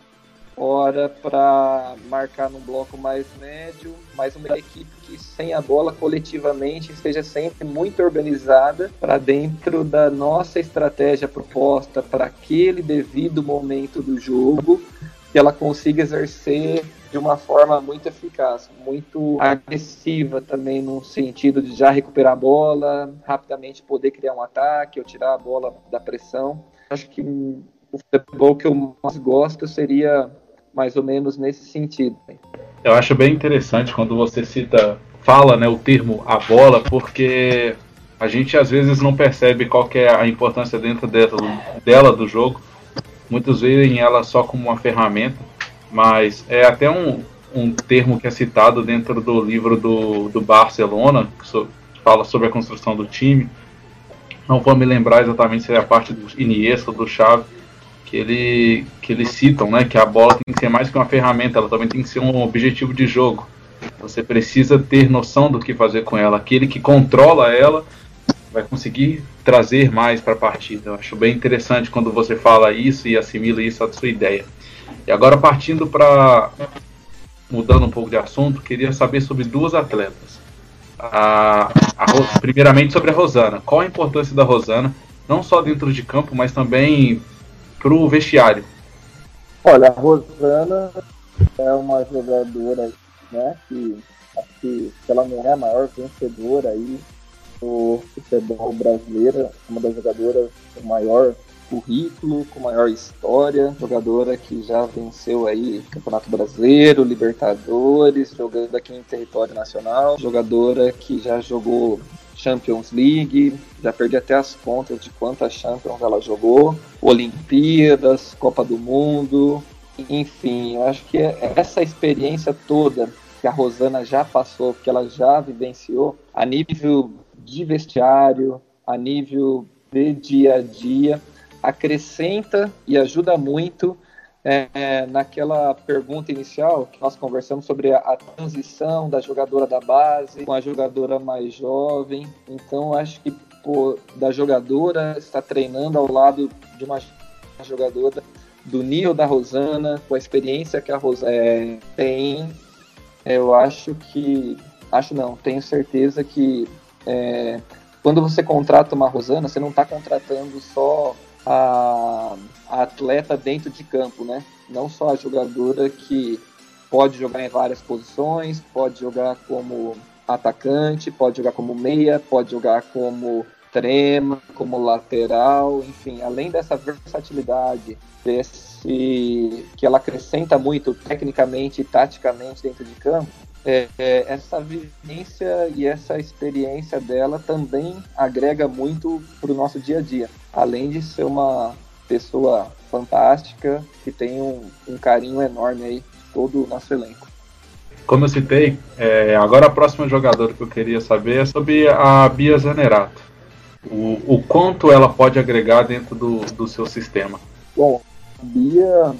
G: hora para marcar num bloco mais médio, mas uma equipe que sem a bola coletivamente esteja sempre muito organizada para dentro da nossa estratégia proposta para aquele devido momento do jogo, que ela consiga exercer de uma forma muito eficaz, muito agressiva também no sentido de já recuperar a bola, rapidamente poder criar um ataque ou tirar a bola da pressão. Acho que o futebol que eu mais gosto seria mais ou menos nesse sentido.
E: Eu acho bem interessante quando você cita, fala né, o termo a bola, porque a gente às vezes não percebe qual é a importância dentro dela, do jogo. Muitos veem ela só como uma ferramenta, mas é até um, um termo que é citado dentro do livro do, do Barcelona, que fala sobre a construção do time. Não vou me lembrar exatamente se é a parte do Iniesta, do Xavi, que, ele, que eles citam, né? Que a bola tem que ser mais que uma ferramenta, ela também tem que ser um objetivo de jogo. Você precisa ter noção do que fazer com ela. Aquele que controla ela vai conseguir trazer mais para a partida. Eu acho bem interessante quando você fala isso e assimila isso à sua ideia. E agora partindo para mudando um pouco de assunto, queria saber sobre duas atletas. A, a, primeiramente sobre a Rosana. Qual a importância da Rosana, não só dentro de campo, mas também para o vestiário?
G: Olha, a Rosana é uma jogadora, né, que acho que ela não é a maior vencedora aí do futebol brasileiro, é uma das jogadoras maior currículo, com maior história, jogadora que já venceu aí Campeonato Brasileiro, Libertadores, jogando aqui em território nacional, jogadora que já jogou Champions League, já perdi até as contas de quantas Champions ela jogou, Olimpíadas, Copa do Mundo, enfim, eu acho que é essa experiência toda que a Rosana já passou, que ela já vivenciou, a nível de vestiário, a nível de dia a dia, acrescenta e ajuda muito é, naquela pergunta inicial que nós conversamos sobre a, a, transição da jogadora da base com a jogadora mais jovem. Então, acho que pô, da jogadora está treinando ao lado de uma jogadora do nível da Rosana, com a experiência que a Rosana é, tem, eu acho que. Acho não, tenho certeza que é, quando você contrata uma Rosana, você não está contratando só a, a, atleta dentro de campo, né? Não só a jogadora que pode jogar em várias posições, pode jogar como atacante, pode jogar como meia, pode jogar como trema, como lateral, enfim, além dessa versatilidade, desse que ela acrescenta muito tecnicamente e taticamente dentro de campo, é, é, essa vivência e essa experiência dela também agrega muito para o nosso dia a dia. Além de ser uma pessoa fantástica que tem um, um carinho enorme aí todo o nosso elenco.
E: Como eu citei, é, agora a próxima jogadora que eu queria saber é sobre a Bia Zanerato. O, o quanto ela pode agregar dentro do, do seu sistema.
G: Bom, Bia,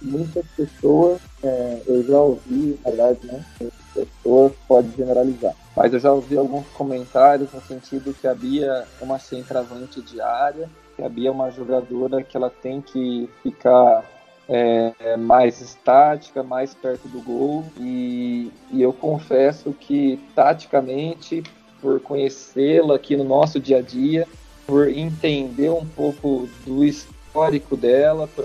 G: muitas pessoas, é, eu já ouvi, na verdade, né? Pessoas pode generalizar. Mas eu já ouvi alguns comentários no sentido que a Bia é uma centroavante diária, que a Bia é uma jogadora que ela tem que ficar é, mais estática, mais perto do gol. E, e eu confesso que, taticamente, por conhecê-la aqui no nosso dia a dia, por entender um pouco do histórico dela, por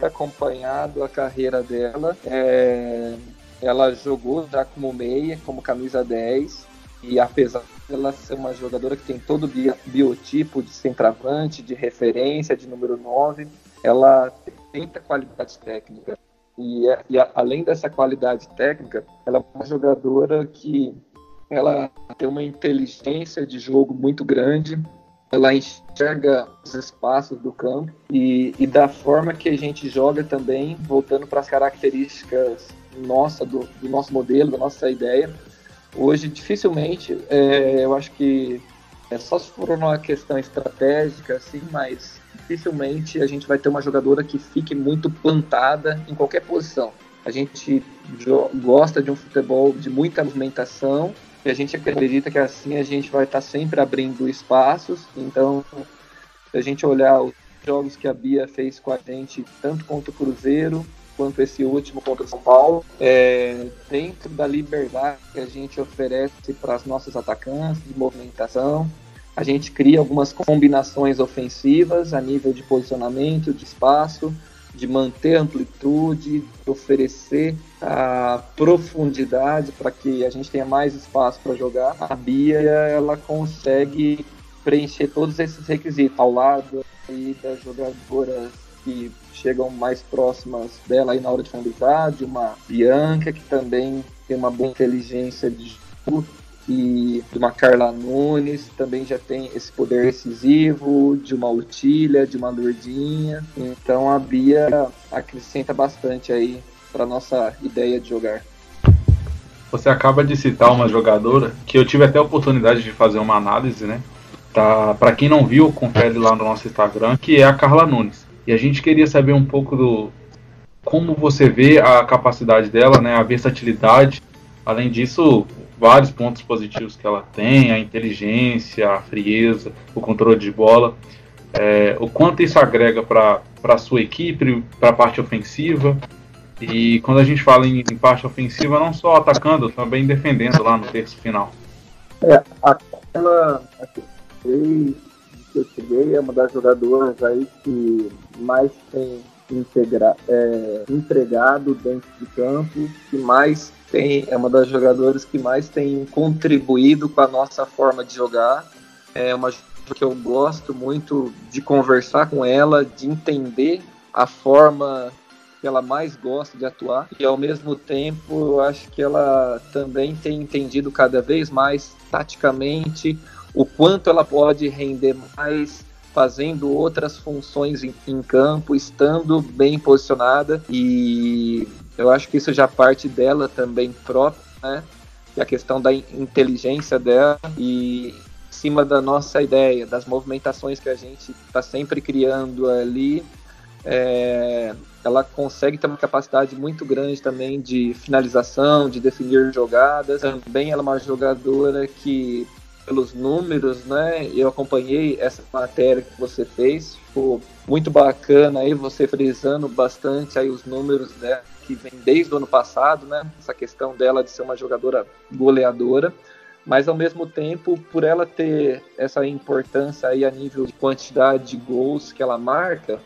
G: acompanhado a carreira dela. É, ela jogou já como meia, como camisa 10, e apesar dela ser uma jogadora que tem todo o biotipo de centroavante, de referência, de número 9, ela tem muita qualidade técnica. E, e a, além dessa qualidade técnica, ela é uma jogadora que ela tem uma inteligência de jogo muito grande, ela enxerga os espaços do campo e, e da forma que a gente joga também, voltando para as características nossa do, do, nosso modelo, da nossa ideia. Hoje, dificilmente, é, eu acho que é só se for uma questão estratégica, assim, mas dificilmente a gente vai ter uma jogadora que fique muito plantada em qualquer posição. A gente gosta de um futebol de muita movimentação e a gente acredita que assim a gente vai estar sempre abrindo espaços. Então, se a gente olhar os jogos que a Bia fez com a gente, tanto contra o Cruzeiro quanto esse último contra o São Paulo, é, dentro da liberdade que a gente oferece para as nossas atacantes de movimentação, a gente cria algumas combinações ofensivas a nível de posicionamento, de espaço, de manter amplitude, de oferecer a profundidade para que a gente tenha mais espaço para jogar. A Bia ela consegue preencher todos esses requisitos ao lado das jogadoras que chegam mais próximas dela aí na hora de finalizar, de uma Bianca que também tem uma boa inteligência de jogo e de uma Carla Nunes também já tem esse poder decisivo, de uma Utilha, de uma Lourdinha. Então a Bia acrescenta bastante aí para nossa ideia de jogar.
E: Você acaba de citar uma jogadora que eu tive até a oportunidade de fazer uma análise, né? Tá, para quem não viu, confere lá no nosso Instagram, que é a Carla Nunes. E a gente queria saber um pouco do como você vê a capacidade dela, né, a versatilidade. Além disso, vários pontos positivos que ela tem, a inteligência, a frieza, o controle de bola. É, o quanto isso agrega para a sua equipe, para a parte ofensiva. E quando a gente fala em, em, parte ofensiva, não só atacando, também defendendo lá no terço final.
G: É, aquela que eu cheguei é uma das jogadoras aí que mais tem integra, é, entregado dentro de campo, que mais tem, é uma das jogadoras que mais tem contribuído com a nossa forma de jogar. É uma que eu gosto muito de conversar com ela, de entender a forma que ela mais gosta de atuar e ao mesmo tempo eu acho que ela também tem entendido cada vez mais taticamente o quanto ela pode render mais fazendo outras funções em, em campo, estando bem posicionada e eu acho que isso já parte dela também própria, né? E a questão da inteligência dela e em cima da nossa ideia, das movimentações que a gente está sempre criando ali, é, ela consegue ter uma capacidade muito grande também de finalização, de definir jogadas. Também ela é uma jogadora que pelos números, né? Eu acompanhei essa matéria que você fez, ficou muito bacana aí você frisando bastante aí os números dela que vem desde o ano passado, né? Essa questão dela de ser uma jogadora goleadora, mas ao mesmo tempo, por ela ter essa importância aí a nível de quantidade de gols que ela marca,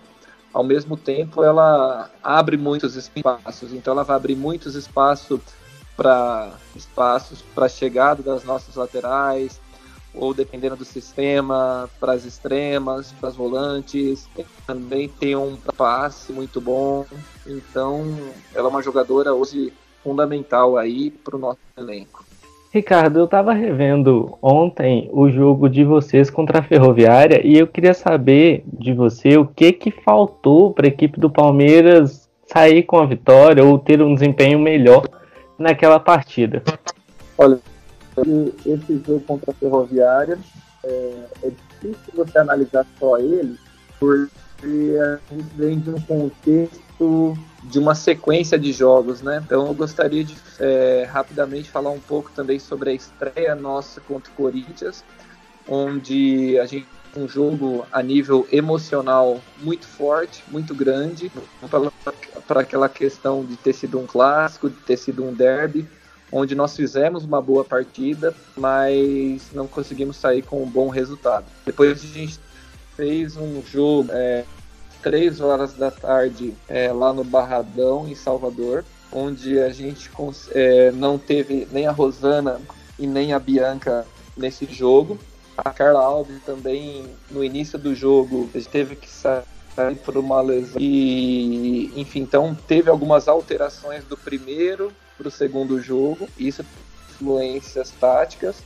G: ao mesmo tempo ela abre muitos espaços, então ela vai abrir muitos espaços para espaços para chegada das nossas laterais, ou dependendo do sistema, para as extremas, para as volantes. Também tem um passe muito bom. Então, ela é uma jogadora hoje fundamental aí para o nosso elenco.
F: Ricardo, eu estava revendo ontem o jogo de vocês contra a Ferroviária e eu queria saber de você o que que faltou para a equipe do Palmeiras sair com a vitória ou ter um desempenho melhor naquela partida.
G: Olha, esse jogo contra a Ferroviária é, é difícil você analisar só ele, porque a gente vem de um contexto de uma sequência de jogos, né? Então eu gostaria de é, rapidamente falar um pouco também sobre a estreia nossa contra o Corinthians, onde a gente um jogo a nível emocional muito forte, muito grande, para aquela questão de ter sido um clássico, de ter sido um derby, onde nós fizemos uma boa partida, mas não conseguimos sair com um bom resultado. Depois a gente fez um jogo é, três horas da tarde é, lá no Barradão, em Salvador, onde a gente é, não teve nem a Rosana e nem a Bianca nesse jogo. A Carla Alves também, no início do jogo, teve que sair por uma lesão. E, enfim, então teve algumas alterações do primeiro para o segundo jogo, isso influências táticas.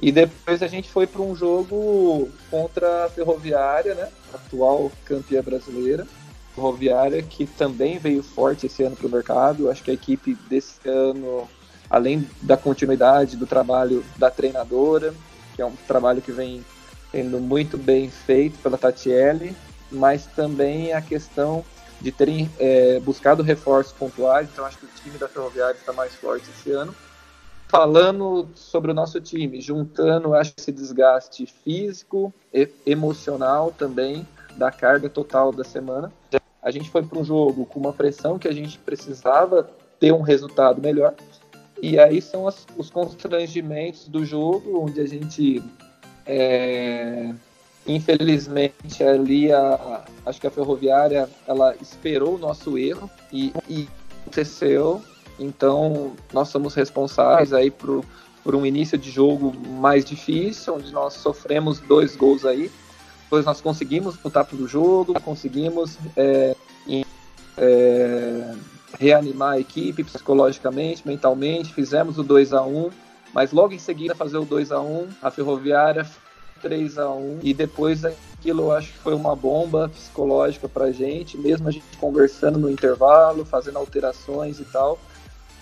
G: E depois a gente foi para um jogo contra a Ferroviária, né? Atual campeã brasileira. Ferroviária que também veio forte esse ano para o mercado. Acho que a equipe desse ano, além da continuidade do trabalho da treinadora, que é um trabalho que vem sendo muito bem feito pela Tatiele, mas também a questão de terem é, buscado reforços pontuais, então acho que o time da Ferroviária está mais forte esse ano. Falando sobre o nosso time, juntando acho esse desgaste físico e emocional também da carga total da semana. A gente foi para um jogo com uma pressão que a gente precisava ter um resultado melhor. E aí são as, os constrangimentos do jogo, onde a gente é, Infelizmente ali a, acho que a ferroviária ela esperou o nosso erro e, e aconteceu. Então nós somos responsáveis aí por, por um início de jogo mais difícil, onde nós sofremos dois gols aí. Depois nós conseguimos lutar pelo jogo, conseguimos é, é, reanimar a equipe psicologicamente, mentalmente, fizemos o 2 a 1 mas logo em seguida fazer o 2 a 1 a Ferroviária 3 a 1 e depois aquilo eu acho que foi uma bomba psicológica pra gente, mesmo a gente conversando no intervalo, fazendo alterações e tal.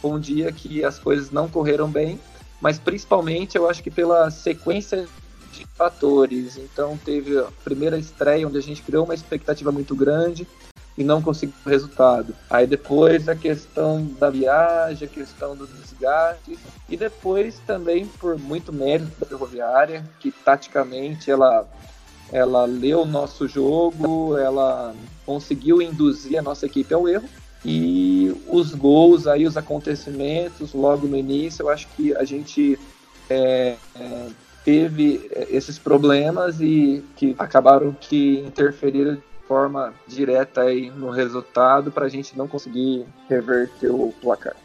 G: Foi um dia que as coisas não correram bem, mas principalmente eu acho que pela sequência de fatores. Então teve a primeira estreia onde a gente criou uma expectativa muito grande e não conseguiu resultado. Aí depois a questão da viagem, a questão do desgaste e depois também por muito mérito da Ferroviária, que taticamente ela ela leu o nosso jogo, ela conseguiu induzir a nossa equipe ao erro e os gols aí, os acontecimentos logo no início, eu acho que a gente é, é, teve esses problemas e que acabaram que interferiram forma direta aí no resultado para a gente não conseguir reverter o placar.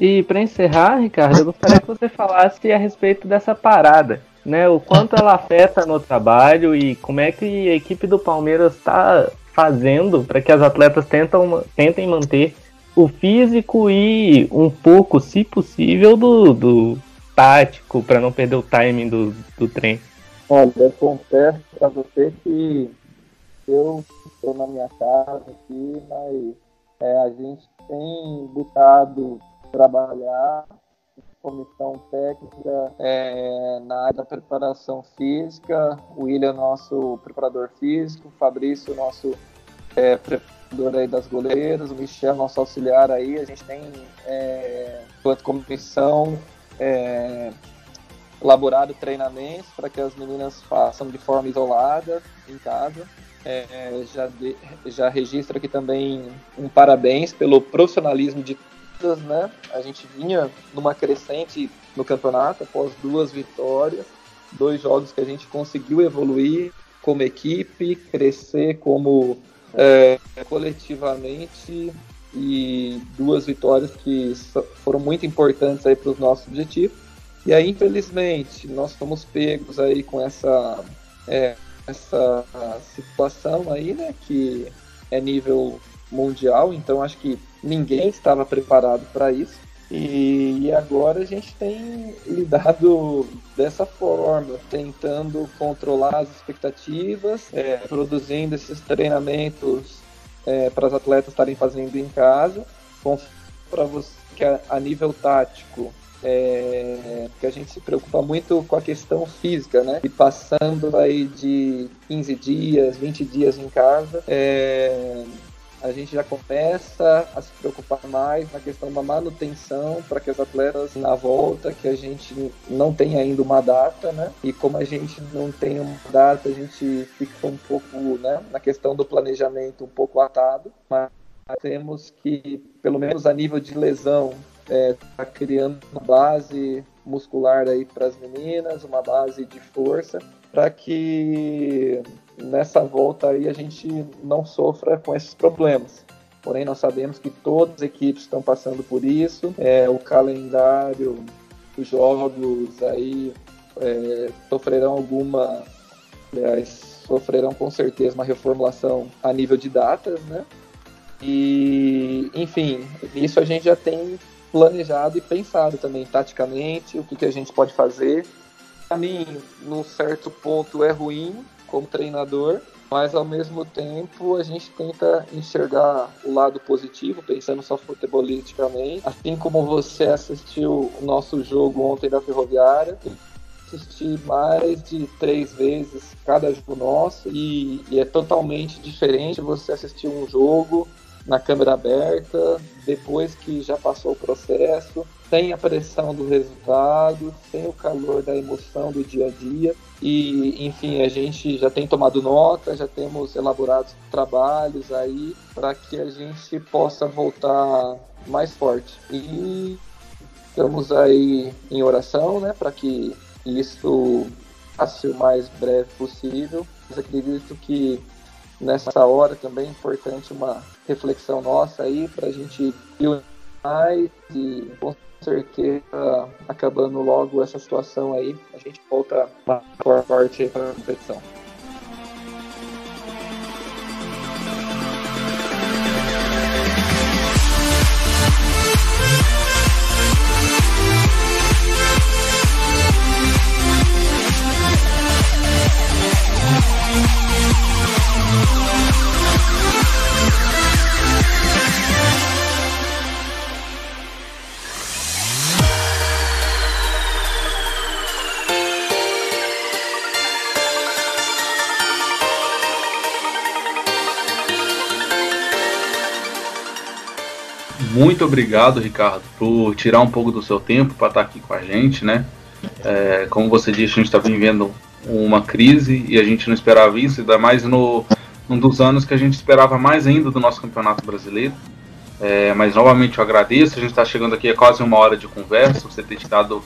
F: E para encerrar, Ricardo, eu gostaria que você falasse a respeito dessa parada, né? O quanto ela afeta no trabalho e como é que a equipe do Palmeiras está fazendo para que as atletas tentam, tentem manter o físico e um pouco, se possível, do, do tático para não perder o timing do, do trem?
G: Olha, eu confesso para você que eu estou na minha casa aqui, mas é, a gente tem buscado trabalhar comissão técnica é, na área da preparação física, o William nosso preparador físico, o Fabrício nosso é, preparador aí das goleiras, o Michel nosso auxiliar aí, a gente tem é, enquanto comissão é, elaborado treinamentos para que as meninas façam de forma isolada em casa. É, já, de, já registro aqui também um parabéns pelo profissionalismo de né? A gente vinha numa crescente no campeonato após duas vitórias, dois jogos que a gente conseguiu evoluir como equipe, crescer como é, coletivamente e duas vitórias que foram muito importantes aí para os nossos objetivos. E aí, infelizmente, nós fomos pegos aí com essa, é, essa situação aí, né, que é nível mundial, então acho que ninguém estava preparado para isso. E, agora a gente tem lidado dessa forma, tentando controlar as expectativas, é, produzindo esses treinamentos é, para as atletas estarem fazendo em casa. Para você que a, a, nível tático, é, que a gente se preocupa muito com a questão física, né? E passando aí de 15 dias, 20 dias em casa, é, a gente já começa a se preocupar mais na questão da manutenção para que as atletas na volta, que a gente não tem ainda uma data, né? E como a gente não tem uma data, a gente fica um pouco, né, na questão do planejamento um pouco atado, mas temos que, pelo menos a nível de lesão, é, tá criando uma base muscular aí para as meninas, uma base de força, para que nessa volta aí a gente não sofra com esses problemas. Porém, nós sabemos que todas as equipes estão passando por isso. É, o calendário, os jogos aí é, sofrerão alguma, aliás, sofrerão com certeza uma reformulação a nível de datas, né? E, enfim, isso a gente já tem planejado e pensado também taticamente, o que, que a gente pode fazer. Para mim, num certo ponto é ruim, como treinador, mas ao mesmo tempo a gente tenta enxergar o lado positivo, pensando só futebolisticamente. Assim como você assistiu o nosso jogo ontem da Ferroviária, assisti mais de três vezes cada jogo nosso e, e é totalmente diferente você assistir um jogo na câmera aberta, depois que já passou o processo, sem a pressão do resultado, sem o calor da emoção do dia a dia. E, enfim, a gente já tem tomado nota, já temos elaborado trabalhos aí para que a gente possa voltar mais forte. E estamos aí em oração, né, para que isso passe o mais breve possível. Mas acredito que nessa hora também é importante uma reflexão nossa aí para a gente ir mais e com certeza acabando logo essa situação aí, a gente volta mais forte para a competição.
E: Muito obrigado, Ricardo, por tirar um pouco do seu tempo para estar aqui com a gente, né? É, como você disse, a gente está vivendo uma crise e a gente não esperava isso, ainda mais no um dos anos que a gente esperava mais ainda do nosso campeonato brasileiro. É, mas novamente eu agradeço, a gente está chegando aqui a quase uma hora de conversa, você ter tirado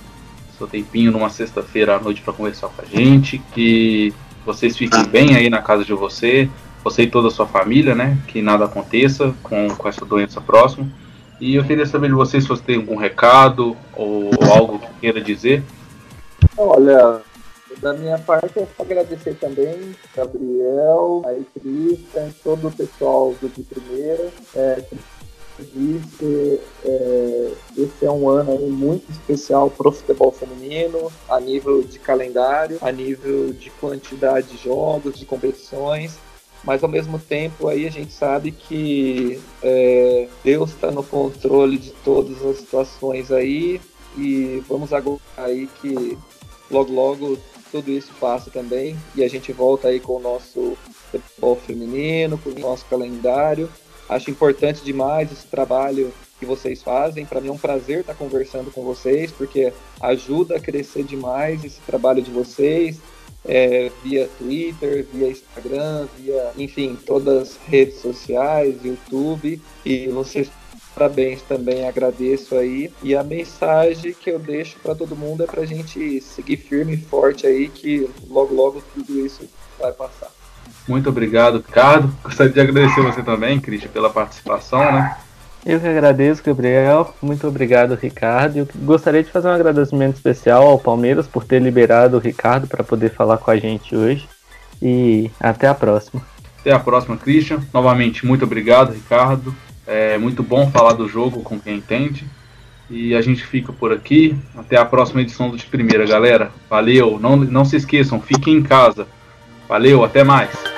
E: seu tempinho numa sexta-feira à noite para conversar com a gente, que vocês fiquem bem aí na casa de você, você e toda a sua família, né? Que nada aconteça com, com essa doença próxima. E eu queria saber de vocês se você tem algum recado ou, algo que queira dizer.
G: Olha, da minha parte, é só agradecer também Gabriel, a Cristian, todo o pessoal do de primeira. É, disse, é, esse é um ano muito especial para o futebol feminino, a nível de calendário, a nível de quantidade de jogos, de competições mas ao mesmo tempo aí a gente sabe que é, Deus está no controle de todas as situações aí e vamos aguardar aí que logo logo tudo isso passa também e a gente volta aí com o nosso futebol feminino, com o nosso calendário. Acho importante demais esse trabalho que vocês fazem. Para mim é um prazer estar conversando com vocês, porque ajuda a crescer demais esse trabalho de vocês, é, via Twitter, via Instagram, via, enfim, todas as redes sociais, YouTube. E vocês parabéns também, agradeço aí. E a mensagem que eu deixo para todo mundo é para a gente seguir firme e forte aí, que logo, logo tudo isso vai passar.
E: Muito obrigado, Ricardo. Gostaria de agradecer você também, Cristian, pela participação, né?
F: Eu que agradeço, Gabriel. Muito obrigado, Ricardo. Eu gostaria de fazer um agradecimento especial ao Palmeiras por ter liberado o Ricardo para poder falar com a gente hoje. E até a próxima.
E: Até a próxima, Christian. Novamente, muito obrigado, Ricardo. É muito bom falar do jogo com quem entende. E a gente fica por aqui. Até a próxima edição do De Primeira, galera. Valeu. Não, não se esqueçam, fiquem em casa. Valeu, até mais.